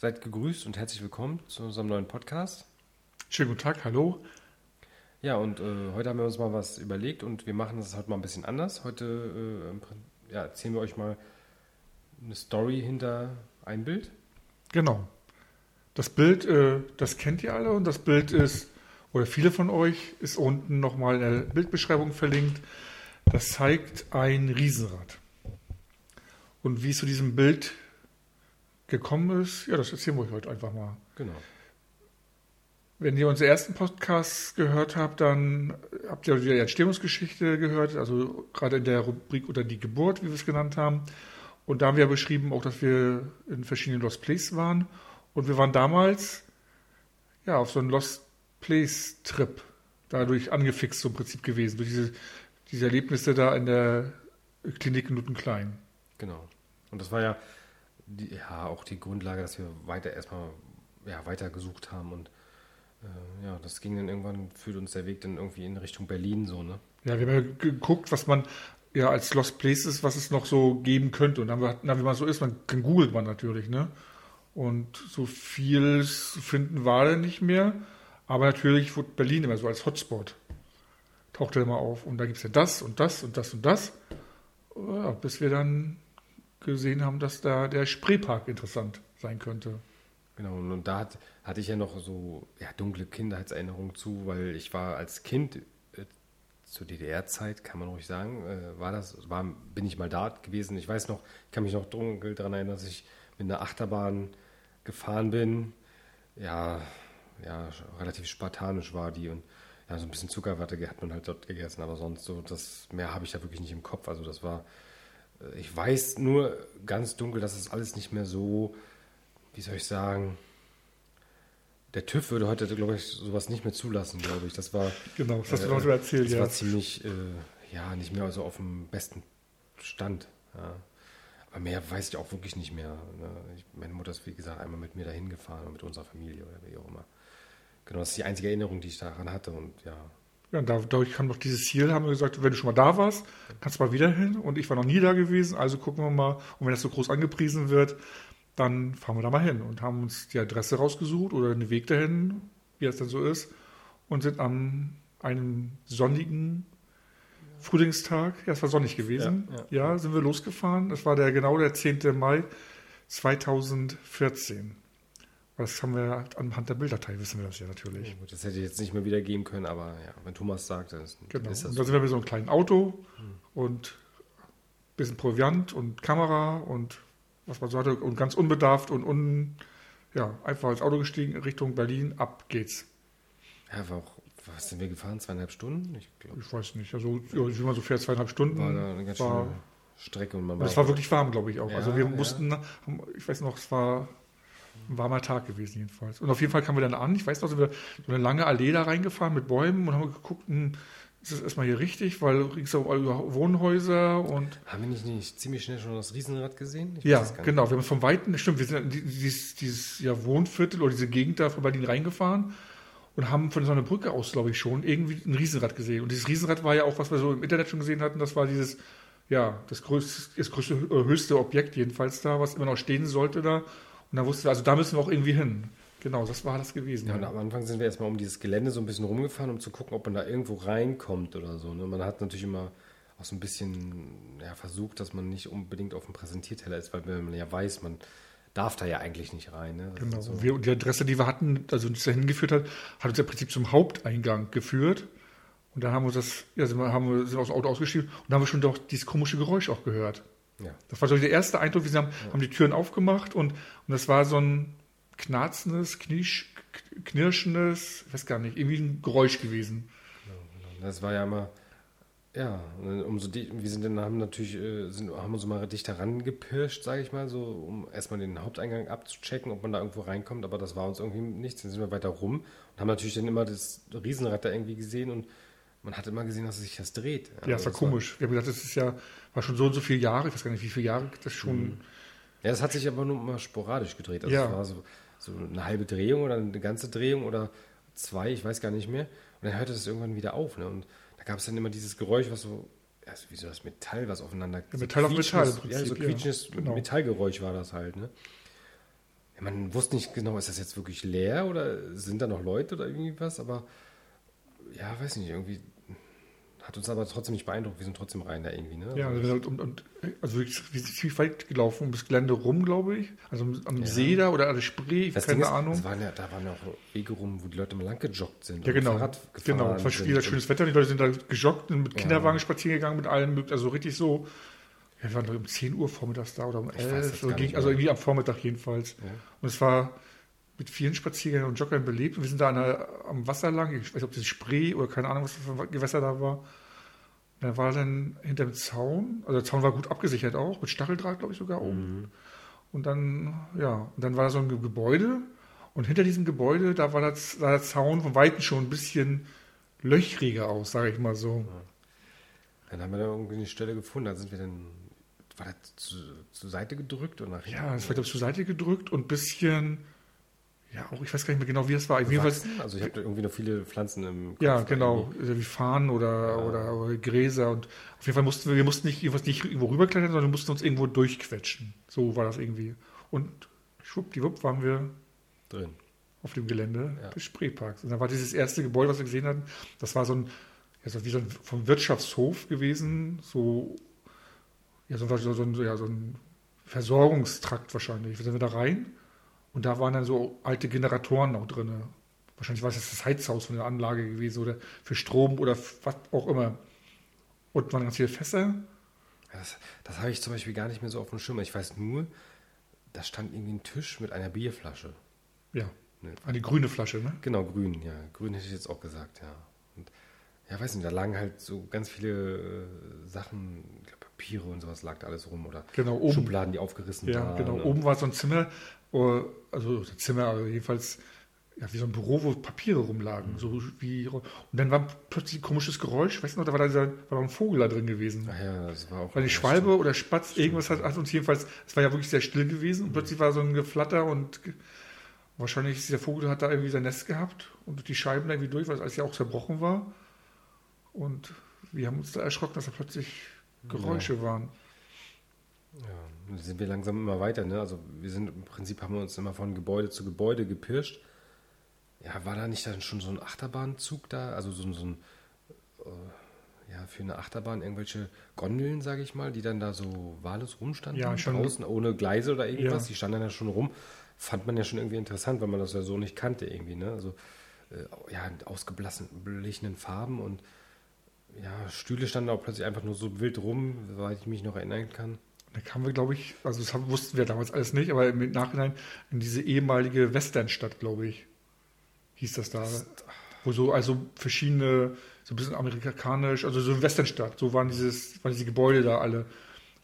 Seid gegrüßt und herzlich willkommen zu unserem neuen Podcast. Schönen guten Tag, hallo. Ja, und äh, heute haben wir uns mal was überlegt und wir machen das heute mal ein bisschen anders. Heute äh, ja, erzählen wir euch mal eine Story hinter ein Bild. Genau. Das Bild, äh, das kennt ihr alle und das Bild ist, oder viele von euch, ist unten nochmal in der Bildbeschreibung verlinkt. Das zeigt ein Riesenrad. Und wie es zu diesem Bild gekommen ist, ja, das erzählen wir euch heute einfach mal. Genau. Wenn ihr unseren ersten Podcast gehört habt, dann habt ihr die Entstehungsgeschichte gehört, also gerade in der Rubrik oder die Geburt, wie wir es genannt haben. Und da haben wir beschrieben auch, dass wir in verschiedenen Lost Place waren. Und wir waren damals ja auf so einem Lost Place Trip dadurch angefixt so im Prinzip gewesen, durch diese, diese Erlebnisse da in der Klinik in Klein. Genau. Und das war ja, die, ja auch die Grundlage, dass wir weiter erstmal ja, weiter gesucht haben und äh, ja, das ging dann irgendwann, führt uns der Weg dann irgendwie in Richtung Berlin so, ne? Ja, wir haben ja geguckt, was man ja als Lost Places, was es noch so geben könnte. Und dann, na, wie man so ist, man googelt man natürlich, ne? Und so viel finden war dann nicht mehr. Aber natürlich wurde Berlin immer so als Hotspot. Tauchte immer auf. Und da gibt es ja das und das und das und das. Ja, bis wir dann gesehen haben, dass da der Spreepark interessant sein könnte. Genau, und da hat, hatte ich ja noch so ja, dunkle Kindheitserinnerungen zu, weil ich war als Kind äh, zur DDR-Zeit, kann man ruhig sagen, äh, war das, war, bin ich mal da gewesen. Ich weiß noch, ich kann mich noch dunkel daran erinnern, dass ich mit einer Achterbahn gefahren bin. Ja, ja, relativ spartanisch war die und ja, so ein bisschen Zuckerwatte hat man halt dort gegessen, aber sonst so, das mehr habe ich da wirklich nicht im Kopf. Also das war, ich weiß nur ganz dunkel, dass es alles nicht mehr so, wie soll ich sagen, der TÜV würde heute, glaube ich, sowas nicht mehr zulassen, glaube ich. Das war. Genau, das hast du noch so erzählt, das ja. war ziemlich, äh, ja, nicht mehr so auf dem besten Stand. Ja. Aber mehr weiß ich auch wirklich nicht mehr. Ne? Ich, meine Mutter ist, wie gesagt, einmal mit mir dahin gefahren und mit unserer Familie oder wie auch immer. Genau, das ist die einzige Erinnerung, die ich daran hatte und ja. Ja, dadurch kam noch dieses Ziel, haben wir gesagt, wenn du schon mal da warst, kannst du mal wieder hin. Und ich war noch nie da gewesen, also gucken wir mal. Und wenn das so groß angepriesen wird, dann fahren wir da mal hin und haben uns die Adresse rausgesucht oder den Weg dahin, wie das dann so ist, und sind an einem sonnigen Frühlingstag, ja, es war sonnig gewesen, ja, ja. ja, sind wir losgefahren. Das war der genau der 10. Mai 2014. Das haben wir anhand der Bilddatei, wissen wir das ja natürlich. Ja, gut, das hätte ich jetzt nicht mehr wiedergeben können, aber ja, wenn Thomas sagt, dann ist, genau. ist das. Und da sind wir mit so einem kleinen Auto hm. und ein bisschen Proviant und Kamera und was man so hatte und ganz unbedarft und un, ja, einfach ins Auto gestiegen Richtung Berlin, ab geht's. Ja, war auch, was sind wir gefahren? Zweieinhalb Stunden? Ich, ich weiß nicht. Also, wie man so fährt, zweieinhalb Stunden. War da eine ganz war, schöne Strecke. Und man war es war wirklich warm, glaube ich auch. Ja, also, wir mussten, ja. ich weiß noch, es war ein warmer Tag gewesen, jedenfalls. Und auf jeden Fall kamen wir dann an. Ich weiß noch, sind wir so eine lange Allee da reingefahren mit Bäumen und haben geguckt, hm, ist das erstmal hier richtig, weil ringsum Wohnhäuser und. Haben wir nicht, nicht ziemlich schnell schon das Riesenrad gesehen? Ich ja, genau. Wir haben es vom Weiten, stimmt, wir sind in dieses, dieses ja, Wohnviertel oder diese Gegend da von Berlin reingefahren und haben von so einer Brücke aus, glaube ich, schon irgendwie ein Riesenrad gesehen. Und dieses Riesenrad war ja auch, was wir so im Internet schon gesehen hatten, das war dieses, ja, das größte, das größte, höchste Objekt jedenfalls da, was immer noch stehen sollte da. Und da wussten wir, also da müssen wir auch irgendwie hin. Genau, das war das gewesen. Ja, und am Anfang sind wir erstmal um dieses Gelände so ein bisschen rumgefahren, um zu gucken, ob man da irgendwo reinkommt oder so. Ne? Man hat natürlich immer auch so ein bisschen ja, versucht, dass man nicht unbedingt auf dem Präsentierteller ist, weil man ja weiß, man darf da ja eigentlich nicht rein. Ne? Genau. So. Wir, die Adresse, die wir hatten, also uns dahin geführt hat, hat uns im Prinzip zum Haupteingang geführt. Und dann haben wir das, ja, sind wir, haben wir, sind aus dem Auto ausgestiegen und haben wir schon doch dieses komische Geräusch auch gehört. Ja. Das war so der erste Eindruck, wir haben, ja. haben die Türen aufgemacht und, und das war so ein, knarzendes, knisch, knirschendes, ich weiß gar nicht, irgendwie ein Geräusch gewesen. Genau, das war ja immer, ja, umso die, wir sind dann haben natürlich, äh, sind, haben uns mal dichter rangepirscht, sage ich mal, so, um erstmal den Haupteingang abzuchecken, ob man da irgendwo reinkommt, aber das war uns irgendwie nichts. Dann sind wir weiter rum und haben natürlich dann immer das Riesenrad da irgendwie gesehen und man hat immer gesehen, dass sich das dreht. Ja, das war das komisch. War, wir haben gedacht, das ist ja, war schon so und so viele Jahre, ich weiß gar nicht, wie viele Jahre das schon. Mhm. Ja, das hat sich aber nur mal sporadisch gedreht. Also ja. war so, so eine halbe Drehung oder eine ganze Drehung oder zwei, ich weiß gar nicht mehr. Und dann hörte das irgendwann wieder auf. Ne? Und da gab es dann immer dieses Geräusch, was so, ja, wie so das Metall, was aufeinander. Ja, Metall auf Metall. Im Prinzip, ja, so quietschendes ja, genau. Metallgeräusch war das halt. Ne? ja, man wusste nicht genau, ist das jetzt wirklich leer oder sind da noch Leute oder irgendwie was, aber ja, weiß nicht, irgendwie hat uns aber trotzdem nicht beeindruckt. Wir sind trotzdem rein da irgendwie, ne? Ja, also, und, und, also wir sind ziemlich weit gelaufen ums Gelände rum, glaube ich. Also am ja. See da oder an der Spree, das keine Ahnung. Ist, waren ja, da waren ja auch Wege rum, wo die Leute mal lang gejoggt sind. Ja, genau. Fahrrad genau, es war wieder schönes Wetter. Die Leute sind da gejoggt und mit ja. Kinderwagen spazieren gegangen, mit allen möglichen. Also richtig so, wir waren doch um 10 Uhr vormittags da oder um 11 Uhr. Also irgendwie am Vormittag jedenfalls. Ja. Und es war mit vielen Spaziergängern und Joggern belebt. Und wir sind da der, am Wasser lang, ich weiß nicht, ob das Spree oder keine Ahnung, was das für ein Gewässer da war. Und er war dann hinter dem Zaun, also der Zaun war gut abgesichert auch, mit Stacheldraht, glaube ich, sogar oben. Mhm. Und dann, ja, und dann war da so ein Gebäude. Und hinter diesem Gebäude, da war, das, sah der Zaun von Weitem schon ein bisschen löchriger aus, sage ich mal so. Ja. Dann haben wir da irgendwie eine Stelle gefunden, da sind wir dann, war das zu, zur Seite gedrückt oder nach Ja, es war, glaube ich, zur Seite gedrückt und ein bisschen ja, auch ich weiß gar nicht mehr genau, wie es war. Also ich habe irgendwie noch viele Pflanzen im Kopf Ja, genau, irgendwie. wie Fahnen oder, ja. oder, oder, Gräser und auf jeden Fall mussten wir, wir mussten nicht, nicht irgendwo rüberklettern, sondern wir mussten uns irgendwo durchquetschen. So war das irgendwie. Und schwuppdiwupp waren wir drin auf dem Gelände ja. des Spreeparks. Und dann war dieses erste Gebäude, was wir gesehen hatten, das war so ein, ja, so wie so ein vom Wirtschaftshof gewesen, so, ja, so, so, so, ein, ja, so ein Versorgungstrakt wahrscheinlich. Sind wir da rein und da waren dann so alte Generatoren auch drin. Wahrscheinlich war es das Heizhaus von der Anlage gewesen oder für Strom oder was auch immer. Und waren ganz viele Fässer. Das, das habe ich zum Beispiel gar nicht mehr so auf dem Schirm. Ich weiß nur, da stand irgendwie ein Tisch mit einer Bierflasche. Ja. Ne? Eine grüne Flasche, ne? Genau, grün, ja. Grün hätte ich jetzt auch gesagt, ja. Und, ja, weiß nicht, da lagen halt so ganz viele äh, Sachen, Papiere und sowas lag da alles rum oder genau, oben, Schubladen, die aufgerissen ja, waren. Ja, genau. Oben war so ein Zimmer, also Zimmer, also jedenfalls ja, wie so ein Büro, wo Papiere rumlagen. Mhm. So wie, und dann war plötzlich ein komisches Geräusch. Weißt du noch, da war, da dieser, war ein Vogel da drin gewesen. Ach ja, das war auch. Weil die Schwalbe stimmt. oder Spatz, stimmt. irgendwas hat, hat, uns jedenfalls, es war ja wirklich sehr still gewesen und mhm. plötzlich war so ein Geflatter und wahrscheinlich der Vogel hat da irgendwie sein Nest gehabt und die Scheiben da irgendwie durch, weil es alles ja auch zerbrochen war. Und wir haben uns da erschrocken, dass da plötzlich Geräusche ja. waren. Ja, sind wir langsam immer weiter. Ne? Also wir sind im Prinzip haben wir uns immer von Gebäude zu Gebäude gepirscht. Ja, war da nicht dann schon so ein Achterbahnzug da? Also so, so ein äh, ja für eine Achterbahn irgendwelche Gondeln, sage ich mal, die dann da so wahllos rumstanden ja, schon draußen ohne Gleise oder irgendwas. Ja. Die standen dann ja schon rum. Fand man ja schon irgendwie interessant, weil man das ja so nicht kannte irgendwie. Ne? Also äh, ja, ausgeblichenen Farben und ja, Stühle standen auch plötzlich einfach nur so wild rum, soweit ich mich noch erinnern kann. Da kamen wir, glaube ich, also das wussten wir damals alles nicht, aber im Nachhinein in diese ehemalige Westernstadt, glaube ich, hieß das da. Wo so also verschiedene, so ein bisschen amerikanisch, also so eine Westernstadt, so waren, dieses, waren diese Gebäude da alle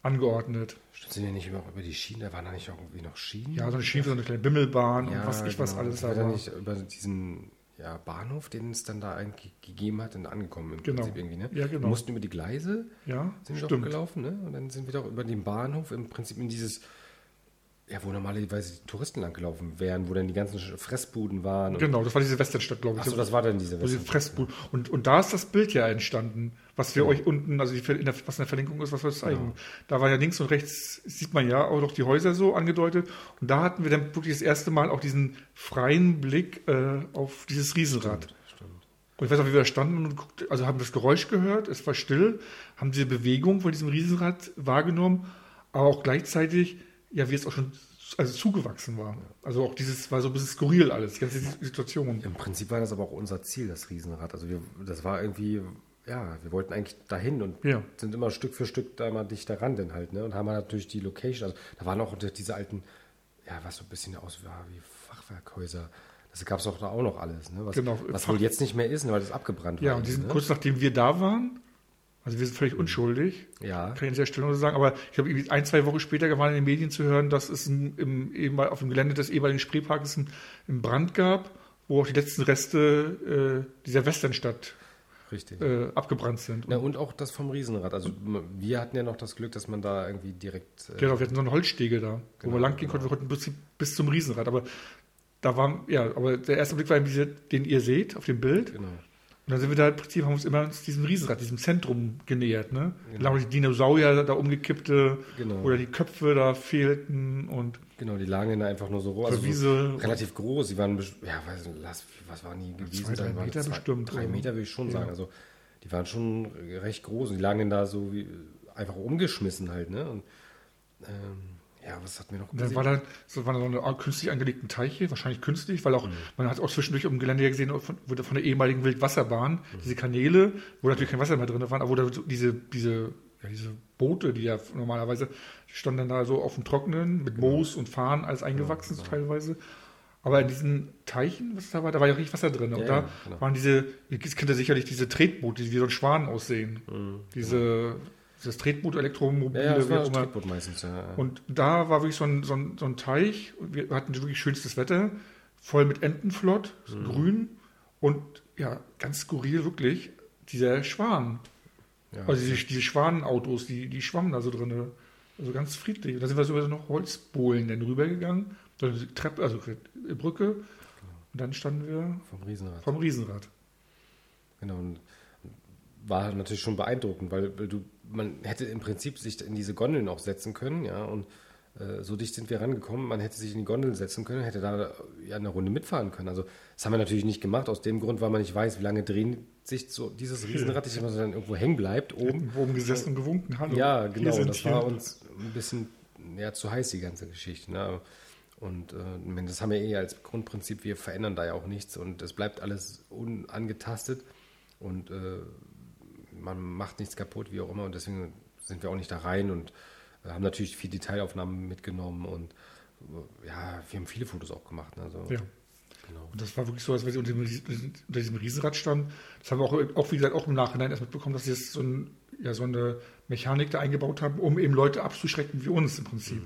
angeordnet. Sind ja nicht immer über die Schienen, da waren da nicht irgendwie noch Schienen? Ja, so eine Schiene, so eine kleine Bimmelbahn ja, und was ich genau. was alles da war. nicht über diesen ja, Bahnhof, den es dann da eigentlich gegeben hat, und angekommen im genau. Prinzip irgendwie. Ne? Ja, genau. Wir mussten über die Gleise, ja, sind wir doch gelaufen, ne? Und dann sind wir doch über den Bahnhof im Prinzip in dieses ja, wo normalerweise die Touristen langgelaufen wären, wo dann die ganzen Fressbuden waren. Genau, das war diese Westernstadt, glaube ich. Achso, das war dann diese Westernstadt. Fressbuden. Und, und da ist das Bild ja entstanden, was wir ja. euch unten, also in der, was in der Verlinkung ist, was wir zeigen. Ja. Da war ja links und rechts, sieht man ja auch noch die Häuser so angedeutet. Und da hatten wir dann wirklich das erste Mal auch diesen freien Blick äh, auf dieses Riesenrad. Stimmt, stimmt. Und ich weiß auch, wie wir da standen und guckt, also haben das Geräusch gehört, es war still, haben diese Bewegung von diesem Riesenrad wahrgenommen, aber auch gleichzeitig ja, wie es auch schon also zugewachsen war. Also auch dieses war so ein bisschen skurril alles, die ganze Situation. Im Prinzip war das aber auch unser Ziel, das Riesenrad. Also wir, das war irgendwie, ja, wir wollten eigentlich dahin und ja. sind immer Stück für Stück da mal dichter ran denn halt, ne? Und haben natürlich die Location, also da waren auch diese alten, ja, was so ein bisschen aus wie Fachwerkhäuser. Das gab es auch da auch noch alles, ne? Was, genau, was wohl jetzt nicht mehr ist, weil das abgebrannt ja, war. Ja, und die sind ne? kurz nachdem wir da waren, also wir sind völlig unschuldig. Ja. Kann ich an dieser Stelle nur sagen. Aber ich habe ein, zwei Wochen später waren in den Medien zu hören, dass es ein, im, auf dem Gelände des ehemaligen Spreeparks einen Brand gab, wo auch die letzten Reste äh, dieser Westernstadt äh, abgebrannt sind. Ja, und auch das vom Riesenrad. Also wir hatten ja noch das Glück, dass man da irgendwie direkt. Äh, genau, wir hatten so eine Holzstege da, genau, wo wir lang gehen genau. konnten. Wir konnten bis, bis, zum Riesenrad. Aber da war, ja, aber der erste Blick war, den ihr seht auf dem Bild. Genau. Und dann sind wir da im Prinzip, haben uns immer diesem Riesenrad, diesem Zentrum genähert. Ne? Genau. Genau. Die Dinosaurier da umgekippte Genau. oder die Köpfe da fehlten und Genau, die lagen da einfach nur so roh. Also so Wiese- relativ groß. Die waren, ja, weiß nicht, was waren die gewesen? zwei, drei Da waren Meter bestimmt, Drei oder? Meter würde ich schon Ja. sagen. Also die waren schon recht groß und die lagen dann da so wie einfach umgeschmissen halt, ne? Und ähm, ja, was hat mir noch Und dann war da so, waren da so eine Art künstlich angelegten Teiche, wahrscheinlich künstlich, weil auch, man hat auch zwischendurch um Gelände gesehen, von, von der ehemaligen Wildwasserbahn, diese Kanäle, wo natürlich kein Wasser mehr drin war, aber wo da so diese, diese, ja, diese Boote, die ja normalerweise die standen dann da so auf dem Trockenen mit Moos und Farn, alles eingewachsen teilweise. Aber in diesen Teichen, was da war, da war ja richtig Wasser drin. Und Ja, da ja, genau. waren diese, ihr kennt ja sicherlich diese Tretboote, die wie so ein Schwan aussehen. Diese, dieses Tretboot, Elektromobile, ja, das war das immer. Tretboot meistens, ja. Und da war wirklich so ein, so ein, so ein Teich. und Wir hatten wirklich schönstes Wetter, voll mit Entenflott, grün und ja, ganz skurril wirklich, dieser Schwan. ja. Also diese, diese Schwanenautos, die, die schwammen da so drin. Also ganz friedlich. Und da sind wir so über noch Holzbohlen dann rübergegangen. So eine Treppe, also eine Brücke. Und dann standen wir vom Riesenrad. vom Riesenrad. Genau. Und war natürlich schon beeindruckend, weil, weil du, man hätte im Prinzip sich in diese Gondeln auch setzen können, ja, und äh, so dicht sind wir rangekommen, man hätte sich in die Gondeln setzen können, hätte da ja eine Runde mitfahren können. Also das haben wir natürlich nicht gemacht, aus dem Grund, weil man nicht weiß, wie lange drehen sich so dieses Riesenrad, dass man dann irgendwo hängen bleibt oben. Wo oben gesessen und gewunken. Hallo. Ja, hier genau. Das wir. war uns ein bisschen ja, zu heiß, die ganze Geschichte. Ne? Und äh, das haben wir eh als Grundprinzip, wir verändern da ja auch nichts und es bleibt alles unangetastet und äh, man macht nichts kaputt, wie auch immer. Und deswegen sind wir auch nicht da rein und äh, haben natürlich viel Detailaufnahmen mitgenommen und äh, ja, wir haben viele Fotos auch gemacht. Also, Ja. genau. Und das war wirklich so, als wenn sie unter, Ries- unter diesem Riesenrad stand. Das haben wir auch, auch, wie gesagt, auch im Nachhinein erst mitbekommen, dass sie jetzt so, ein, ja, so eine Mechanik da eingebaut haben, um eben Leute abzuschrecken wie uns im Prinzip.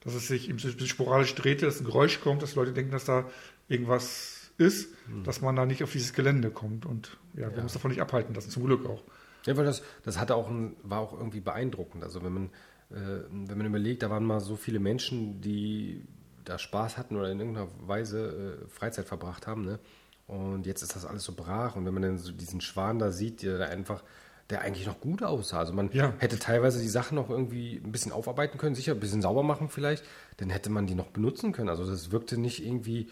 Dass es sich eben so sporadisch drehte, dass ein Geräusch kommt, dass Leute denken, dass da irgendwas ist, dass man da nicht auf dieses Gelände kommt. Und ja, wir Ja. haben uns davon nicht abhalten lassen, zum Glück auch. Ja, weil das, das hatte auch ein, war auch irgendwie beeindruckend. Also wenn man, äh, wenn man überlegt, da waren mal so viele Menschen, die da Spaß hatten oder in irgendeiner Weise äh, Freizeit verbracht haben, ne? Und jetzt ist das alles so brach. Und wenn man dann so diesen Schwan da sieht, der da einfach, der eigentlich noch gut aussah. Also man Ja. hätte teilweise die Sachen noch irgendwie ein bisschen aufarbeiten können, sicher ein bisschen sauber machen vielleicht, dann hätte man die noch benutzen können. Also das wirkte nicht irgendwie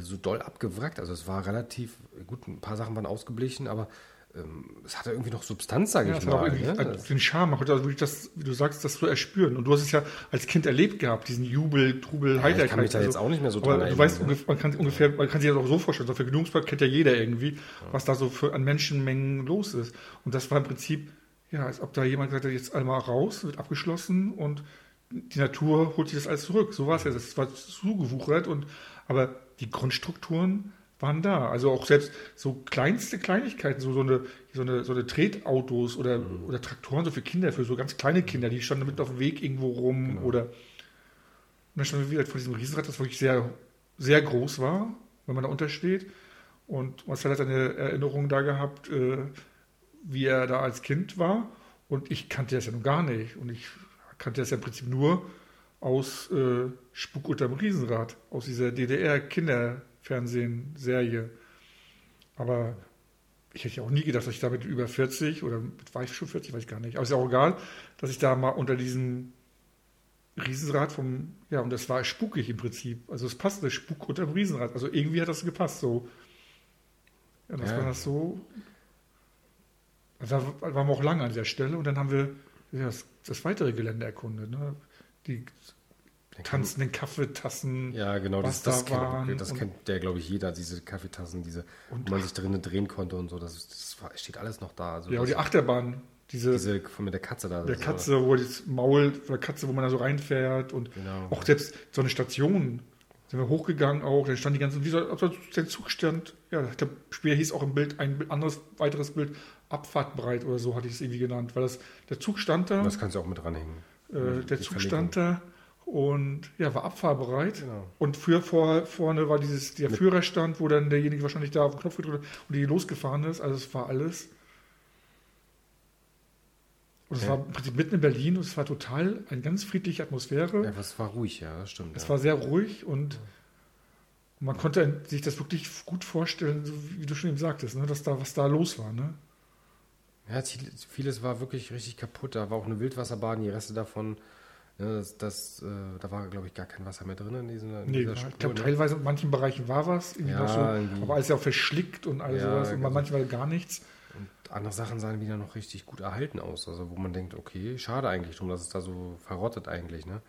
so doll abgewrackt. Also es war relativ, gut, ein paar Sachen waren ausgeblichen, aber ähm, es hatte irgendwie noch Substanz, sage Ja, ich mal. Ne? also den Charme, also wirklich das, wie du sagst, das zu erspüren. Und du hast es ja als Kind erlebt gehabt, diesen Jubel, Trubel, ich Heiterkeit. kann mich da jetzt auch nicht mehr so aber dran du weißt, ne? man kann ungefähr, man kann sich das auch so vorstellen, so für Genugungspark kennt ja jeder irgendwie, was da so für an Menschenmengen los ist. Und das war im Prinzip, ja, als ob da jemand gesagt hat, jetzt einmal raus, wird abgeschlossen und die Natur holt sich das alles zurück. So war es ja, das war zugewuchert und, aber die Grundstrukturen waren da. Also auch selbst so kleinste Kleinigkeiten, so, so, eine, so, eine, so eine Tretautos oder, Mhm. oder Traktoren, so für Kinder, für so ganz kleine Kinder, die standen mit auf dem Weg irgendwo rum Genau. oder und dann standen wir wieder vor diesem Riesenrad, das wirklich sehr, sehr groß war, wenn man da untersteht. Und Marcel hat eine Erinnerung da gehabt, äh, wie er da als Kind war. Und ich kannte das ja noch gar nicht. Und ich kannte das ja im Prinzip nur aus äh, Spuk unterm Riesenrad, aus dieser DDR-Kinderfernsehen-Serie. Aber ich hätte ja auch nie gedacht, dass ich damit über 40 oder mit- war ich schon 40, weiß ich gar nicht. Aber ist ja auch egal, dass ich da mal unter diesem Riesenrad vom, ja, und das war spukig im Prinzip. Also es passte Spuk unter dem Riesenrad. Also irgendwie hat das gepasst so. Ja, das Ja. war das so. Also da waren wir auch lange an der Stelle und dann haben wir ja, das, das weitere Gelände erkundet. Ne? Die Den tanzenden Kaffeetassen. Ja, genau, das, das, da kennt, waren das kennt der, glaube ich, jeder, diese Kaffeetassen, diese, Und- wo man sich drinnen drehen konnte und so. Das, das steht alles noch da. Also Ja, und die Achterbahn, diese, diese von mit der Katze da. der Katze, wo das Maul von der Katze, wo man da so reinfährt und Genau. auch selbst so eine Station sind wir hochgegangen auch, da stand die ganzen, wie so, so der Zug stand, ja, der Spiel hieß auch im Bild, ein anderes, weiteres Bild, Abfahrtbreit oder so hatte ich es irgendwie genannt, weil das, der Zug stand da, das kannst du auch mit dranhängen. Äh, der Zug stand da und ja, war abfahrbereit. Genau. Und für, vor, vorne war dieses, der Führerstand, wo dann derjenige wahrscheinlich da auf den Knopf gedrückt hat und die losgefahren ist. Also es war alles. Und es Ja. war im Prinzip mitten in Berlin und es war total eine ganz friedliche Atmosphäre. Ja, das war ruhig, ja, das stimmt. Es ja. war sehr ruhig und Und man konnte sich das wirklich gut vorstellen, so wie du schon eben sagtest, ne, dass da was da los war. Ne? Ja, vieles war wirklich richtig kaputt. Da war auch eine Wildwasserbahn, die Reste davon ja, das, das, äh, da war, glaube ich, gar kein Wasser mehr drin in, diesen, in nee, dieser Spur. Ich glaube, ne? teilweise in manchen Bereichen war was, ja, so, aber alles ja auch verschlickt und all ja, sowas und also, manchmal gar nichts. Und andere Sachen sahen wieder noch richtig gut erhalten aus. Also wo man denkt, okay, schade eigentlich drum, dass es da so verrottet eigentlich, ne?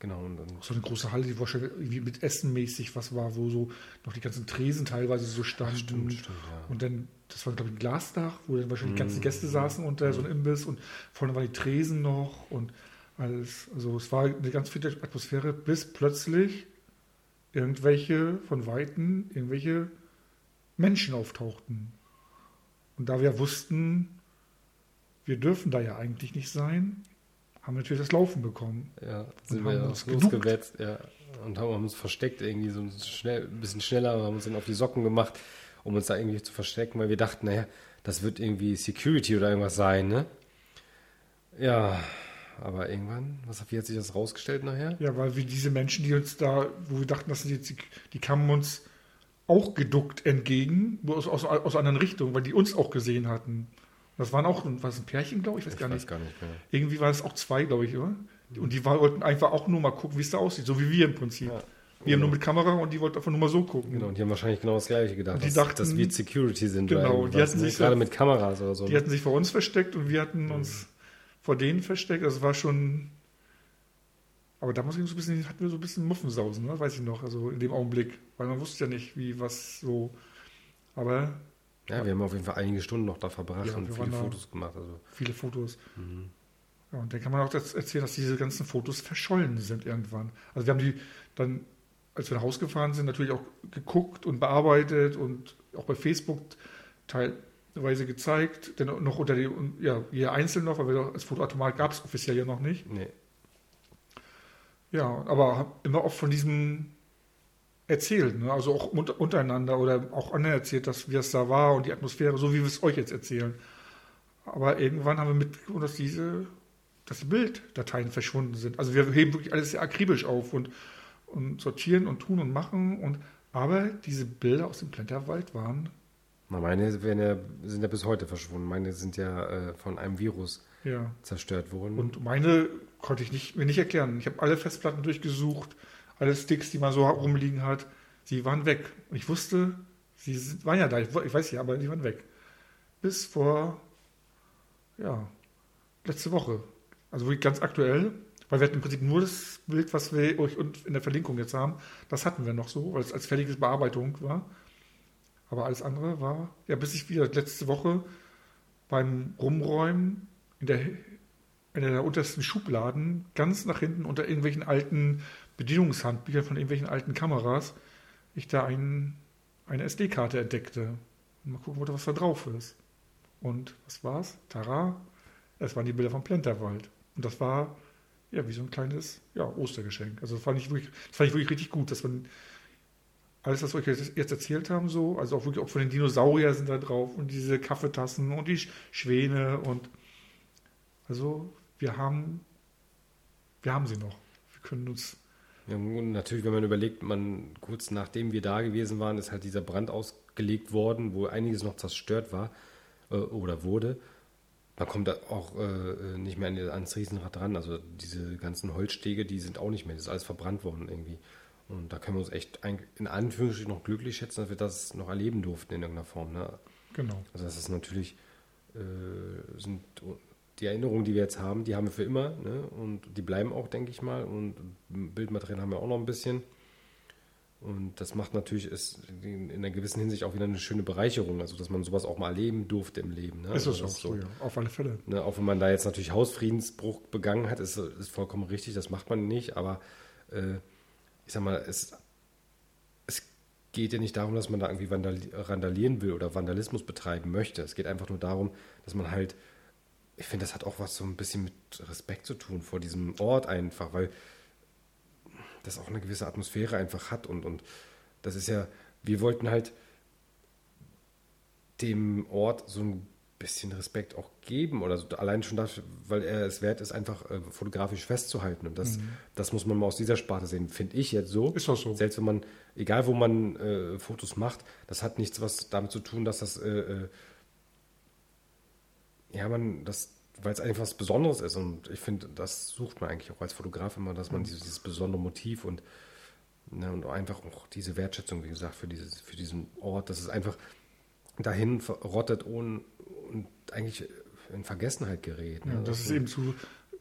Genau. Und, und so eine große Halle, die wahrscheinlich irgendwie mit Essen mäßig was war, wo so noch die ganzen Tresen teilweise so standen. Stimmt, stimmt, ja. Und dann, das war, glaube ich, ein Glasdach, wo dann wahrscheinlich die ganzen mm. Gäste saßen unter mm. so einem Imbiss und vorne waren die Tresen noch und alles. Also es war eine ganz viele Atmosphäre, bis plötzlich irgendwelche von Weitem, irgendwelche Menschen auftauchten. Und da wir wussten, wir dürfen da ja eigentlich nicht sein, haben wir natürlich das Laufen bekommen. Ja, sind wir uns losgewetzt, ja. Und haben uns versteckt, irgendwie so schnell, ein bisschen schneller, haben uns dann auf die Socken gemacht, um uns da irgendwie zu verstecken, weil wir dachten, naja, das wird irgendwie Security oder irgendwas sein, ne? Ja, aber irgendwann, was wie hat sich das rausgestellt nachher? Ja, weil wir diese Menschen, die uns da, wo wir dachten, dass jetzt, die kamen uns auch geduckt entgegen, aus, aus, aus anderen Richtungen, weil die uns auch gesehen hatten. Das waren auch, was ein Pärchen, glaube ich, weiß ich gar weiß nicht. gar nicht mehr. Irgendwie war es auch zwei, glaube ich, oder? Und die wollten einfach auch nur mal gucken, wie es da aussieht, so wie wir im Prinzip. Ja. Wir haben nur mit Kamera und die wollten einfach nur mal so gucken. Genau, und die haben wahrscheinlich genau das Gleiche gedacht, und die dass, dachten, dass wir Security sind. Genau, die hatten sich gerade mit Kameras oder so. Die hatten sich vor uns versteckt und wir hatten uns vor denen versteckt. Also war schon. Aber da muss ich so ein bisschen, hatten wir so ein bisschen Muffensausen, ne? weiß ich noch, also in dem Augenblick. Weil man wusste ja nicht, wie was so. Aber. Ja, wir haben auf jeden Fall einige Stunden noch da verbracht ja, und viele Fotos gemacht. Also. Viele Fotos. Mhm. Ja, und dann kann man auch das erzählen, dass diese ganzen Fotos verschollen sind irgendwann. Also wir haben die dann, als wir nach Hause gefahren sind, natürlich auch geguckt und bearbeitet und auch bei Facebook teil, Weise gezeigt, denn noch unter die, ja, jeder einzeln noch, weil das Fotoautomat gab es offiziell ja noch nicht. Nee. Ja, aber habe immer oft von diesem erzählt, ne? also auch untereinander oder auch anderen erzählt, dass, wie das da war und die Atmosphäre, so wie wir es euch jetzt erzählen. Aber irgendwann haben wir mitbekommen, dass diese, dass die Bilddateien verschwunden sind. Also wir heben wirklich alles sehr akribisch auf und, und sortieren und tun und machen und aber diese Bilder aus dem Plenterwald waren na, meine ja, sind ja bis heute verschwunden. Meine sind ja äh, von einem Virus ja. zerstört worden. Und meine konnte ich nicht, mir nicht erklären. Ich habe alle Festplatten durchgesucht, alle Sticks, die man so rumliegen hat. Sie waren weg. Ich wusste, sie waren ja da. Ich, ich weiß ja, aber sie waren weg. Bis vor, ja, letzte Woche. Also wirklich ganz aktuell. Weil wir hatten im Prinzip nur das Bild, was wir euch in der Verlinkung jetzt haben. Das hatten wir noch so, weil es als fertige Bearbeitung war. Aber alles andere war, ja, bis ich wieder letzte Woche beim Rumräumen in der, in der untersten Schubladen ganz nach hinten unter irgendwelchen alten Bedienungshandbüchern von irgendwelchen alten Kameras, ich da ein, eine SD-Karte entdeckte. Und mal gucken was da drauf ist. Und was war's? Tara, es waren die Bilder vom Plenterwald. Und das war ja wie so ein kleines ja, Ostergeschenk. Also das fand ich wirklich, das fand ich wirklich richtig gut, dass man alles, was wir euch jetzt erzählt haben, so, also auch wirklich auch von den Dinosauriern sind da drauf und diese Kaffeetassen und die Schwäne und also wir haben, wir haben sie noch. Wir können uns. Ja, natürlich, wenn man überlegt, man kurz nachdem wir da gewesen waren, ist halt dieser Brand ausgelegt worden, wo einiges noch zerstört war äh, oder wurde. Man kommt da auch äh, nicht mehr ans Riesenrad dran. Also diese ganzen Holzstege, die sind auch nicht mehr. Das ist alles verbrannt worden irgendwie. Und da können wir uns echt in Anführungsstrichen noch glücklich schätzen, dass wir das noch erleben durften in irgendeiner Form. Ne? Genau. Also das ist natürlich, äh, sind die Erinnerungen, die wir jetzt haben, die haben wir für immer. Ne? Und die bleiben auch, denke ich mal. Und Bildmaterial haben wir auch noch ein bisschen. Und das macht natürlich ist in einer gewissen Hinsicht auch wieder eine schöne Bereicherung, also dass man sowas auch mal erleben durfte im Leben. Ne? Ist das also auch so, ja, auf alle Fälle. Ne? Auch wenn man da jetzt natürlich Hausfriedensbruch begangen hat, ist, ist vollkommen richtig, das macht man nicht, aber äh, ich sag mal, es, es geht ja nicht darum, dass man da irgendwie randalieren will oder Vandalismus betreiben möchte. Es geht einfach nur darum, dass man halt, ich finde, das hat auch was so ein bisschen mit Respekt zu tun vor diesem Ort einfach, weil das auch eine gewisse Atmosphäre einfach hat und, und das ist ja, wir wollten halt dem Ort so ein bisschen Respekt auch geben oder so. Allein schon dafür, weil er es wert ist, einfach äh, fotografisch festzuhalten. Und das, mhm. das muss man mal aus dieser Sparte sehen, finde ich jetzt so. Ist auch so. Selbst wenn man, egal wo man äh, Fotos macht, das hat nichts was damit zu tun, dass das, äh, äh ja, man, das, weil es einfach was Besonderes ist. Und ich finde, das sucht man eigentlich auch als Fotograf immer, dass man mhm. dieses, dieses besondere Motiv und, ne, und einfach auch diese Wertschätzung, wie gesagt, für, dieses, für diesen Ort, dass es einfach dahin verrottet ohne, und eigentlich in Vergessenheit gerät. Ne? Ja, das ist eben zu,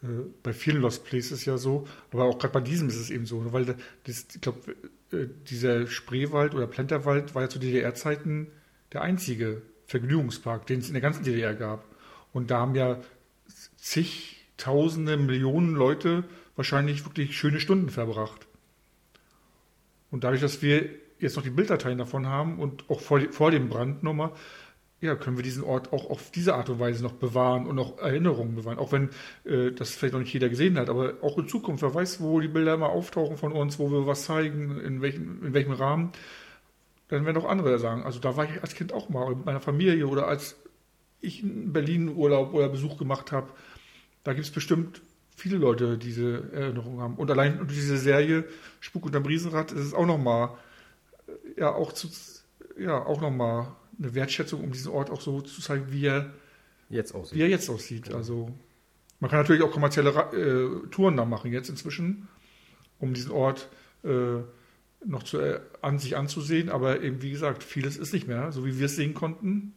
äh, bei vielen Lost Places ja so, aber auch gerade bei diesem ist es eben so, weil das, ich glaube, äh, dieser Spreewald oder Plenterwald war ja zu DDR-Zeiten der einzige Vergnügungspark, den es in der ganzen DDR gab. Und da haben ja zigtausende, Millionen Leute wahrscheinlich wirklich schöne Stunden verbracht. Und dadurch, dass wir jetzt noch die Bilddateien davon haben und auch vor, vor dem Brand nochmal, ja, können wir diesen Ort auch auf diese Art und Weise noch bewahren und auch Erinnerungen bewahren. Auch wenn äh, das vielleicht noch nicht jeder gesehen hat, aber auch in Zukunft, wer weiß, wo die Bilder mal auftauchen von uns, wo wir was zeigen, in welchem, in welchem Rahmen, dann werden auch andere sagen, also da war ich als Kind auch mal mit meiner Familie oder als ich in Berlin Urlaub oder Besuch gemacht habe, da gibt es bestimmt viele Leute, die diese Erinnerungen haben. Und allein durch diese Serie Spuk unterm Riesenrad ist es auch nochmal, äh, ja, auch zu, ja, auch nochmal eine Wertschätzung, um diesen Ort auch so zu zeigen, wie er jetzt aussieht. Wie er jetzt aussieht. Also man kann natürlich auch kommerzielle äh, Touren da machen jetzt inzwischen, um diesen Ort äh, noch zu, äh, an sich anzusehen. Aber eben wie gesagt, vieles ist nicht mehr, so wie wir es sehen konnten.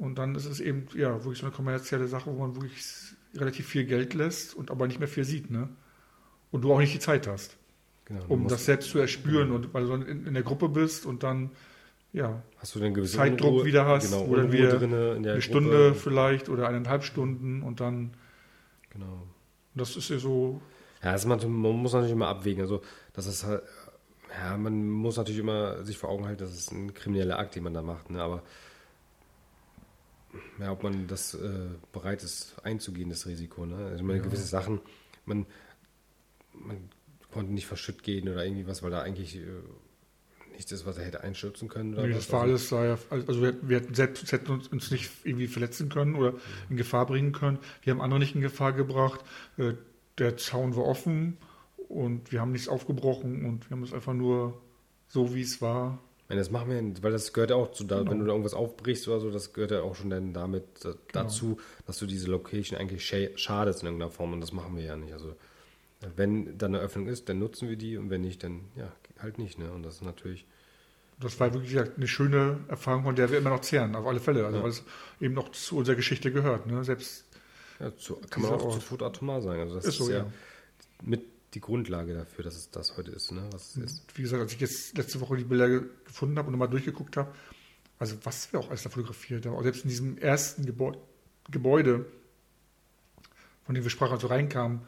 Und dann ist es eben ja wirklich so eine kommerzielle Sache, wo man wirklich relativ viel Geld lässt und aber nicht mehr viel sieht, ne? Und du auch nicht die Zeit hast, genau, um das selbst zu erspüren genau. und weil du in, in der Gruppe bist und dann ja, hast du den Zeitdruck Unruhe, wieder hast, genau, oder wieder eine Gruppe. Stunde vielleicht oder eineinhalb Stunden und dann. Genau. Das ist ja so. Ja, das man, man muss natürlich immer abwägen. Also, das ist halt, ja, man muss natürlich immer sich vor Augen halten, das ist ein krimineller Akt, den man da macht. Ne? Aber ja, ob man das äh, bereit ist einzugehen, das Risiko. Ne? Also, meine, ja. gewisse Sachen, man, man konnte nicht verschütt gehen oder irgendwie was, weil da eigentlich. Äh, nichts ist, was er hätte einstürzen können. Oder nee, das war alles, also wir, wir hätten selbst hätten uns, uns, nicht irgendwie verletzen können oder in Gefahr bringen können. Wir haben andere nicht in Gefahr gebracht. Äh, der Zaun war offen und wir haben nichts aufgebrochen und wir haben es einfach nur so, wie es war. Das machen wir, weil das gehört ja auch zu, da, genau. wenn du da irgendwas aufbrichst oder so, das gehört ja auch schon dann damit genau. dazu, dass du diese Location eigentlich schadest in irgendeiner Form und das machen wir ja nicht. Also wenn da eine Öffnung ist, dann nutzen wir die und wenn nicht, dann ja, halt nicht. Ne? Und das ist natürlich. Das war wirklich eine schöne Erfahrung, von der wir immer noch zehren, auf alle Fälle. Also ja. weil es eben noch zu unserer Geschichte gehört. Ne? Selbst ja, zu, kann man auch Ort. zu Food Atomar sagen. Also das ist, ist so, ja, ja, mit die Grundlage dafür, dass es das heute ist, ne? was es mhm. ist. Wie gesagt, als ich jetzt letzte Woche die Bilder gefunden habe und nochmal durchgeguckt habe, also was wir auch alles da fotografiert haben, selbst in diesem ersten Gebäude, Gebäude von dem wir sprachen, also reinkamen,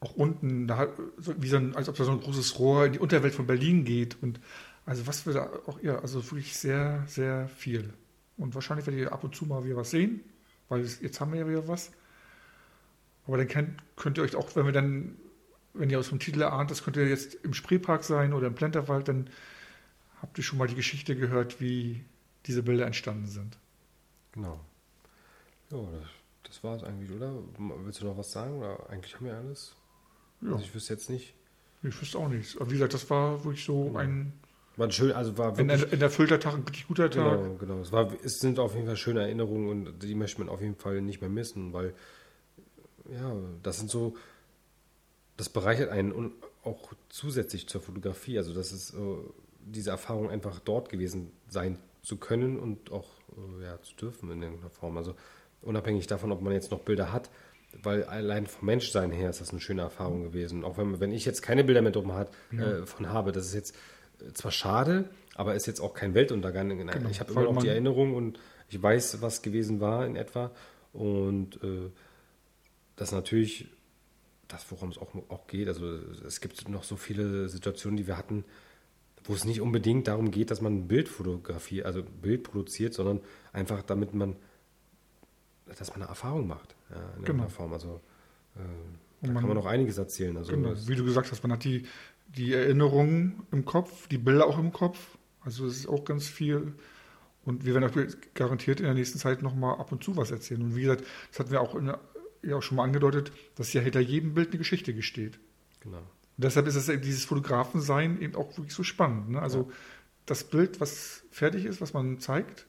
auch unten, da, wie so ein, als ob da so ein großes Rohr in die Unterwelt von Berlin geht. Und also was wir da auch, ja, also wirklich sehr, sehr viel. Und wahrscheinlich werdet ihr ab und zu mal wieder was sehen, weil jetzt haben wir ja wieder was. Aber dann könnt ihr euch auch, wenn wir dann, wenn ihr aus dem Titel erahnt, das könnt ihr jetzt im Spreepark sein oder im Plenterwald, dann habt ihr schon mal die Geschichte gehört, wie diese Bilder entstanden sind. Genau. Ja, das, das war es eigentlich, oder? Willst du noch was sagen? Oder eigentlich haben wir alles? Ja. Also ich wüsste jetzt nicht. Ich wüsste auch nichts. Aber wie gesagt, das war wirklich so genau. ein. War schön, also war wirklich, ein, ein erfüllter Tag, ein richtig guter Tag. Genau, genau. Es, war, es sind auf jeden Fall schöne Erinnerungen und die möchte man auf jeden Fall nicht mehr missen, weil ja, das sind so, das bereichert einen und auch zusätzlich zur Fotografie. Also das ist äh, diese Erfahrung einfach dort gewesen sein zu können und auch äh, ja, zu dürfen in irgendeiner Form. Also unabhängig davon, ob man jetzt noch Bilder hat, weil allein vom Menschsein her ist das eine schöne Erfahrung gewesen. Auch wenn, wenn ich jetzt keine Bilder mehr drum hat, ja. äh, von habe, das ist jetzt äh, zwar schade, aber ist jetzt auch kein Weltuntergang. Genau, ich habe immer noch die Erinnerung und ich weiß, was gewesen war in etwa. Und äh, das natürlich das, worum es auch, auch geht. Also es gibt noch so viele Situationen, die wir hatten, wo es nicht unbedingt darum geht, dass man Bildfotografie, also Bild produziert, sondern einfach damit man dass man eine Erfahrung macht ja, in genau. Form. Also äh, da man, kann man noch einiges erzählen. Also genau. Wie du gesagt hast, man hat die, die Erinnerungen im Kopf, die Bilder auch im Kopf. Also es ist auch ganz viel. Und wir werden euch garantiert in der nächsten Zeit nochmal ab und zu was erzählen. Und wie gesagt, das hatten wir auch, in, ja auch schon mal angedeutet, dass ja hinter jedem Bild eine Geschichte gesteht. Genau. Und deshalb ist es eben dieses Fotografensein eben auch wirklich so spannend. Ne? Also ja. das Bild, was fertig ist, was man zeigt,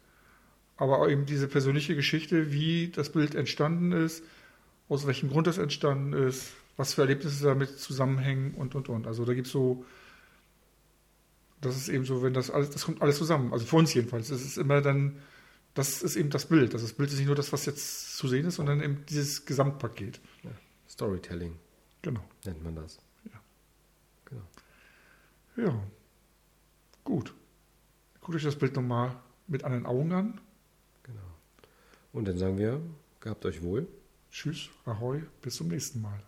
aber auch eben diese persönliche Geschichte, wie das Bild entstanden ist, aus welchem Grund das entstanden ist, was für Erlebnisse damit zusammenhängen und, und, und. Also da gibt es so, das ist eben so, wenn das alles, das kommt alles zusammen. Also für uns jedenfalls. Es ist immer dann, das ist eben das Bild. Also das Bild ist nicht nur das, was jetzt zu sehen ist, sondern eben dieses Gesamtpaket. Ja. Storytelling. Genau. Nennt man das. Ja. Genau. Ja. Gut. Guckt euch das Bild nochmal mit anderen Augen an. Genau. Und dann sagen wir, gehabt euch wohl. Tschüss, Ahoi, bis zum nächsten Mal.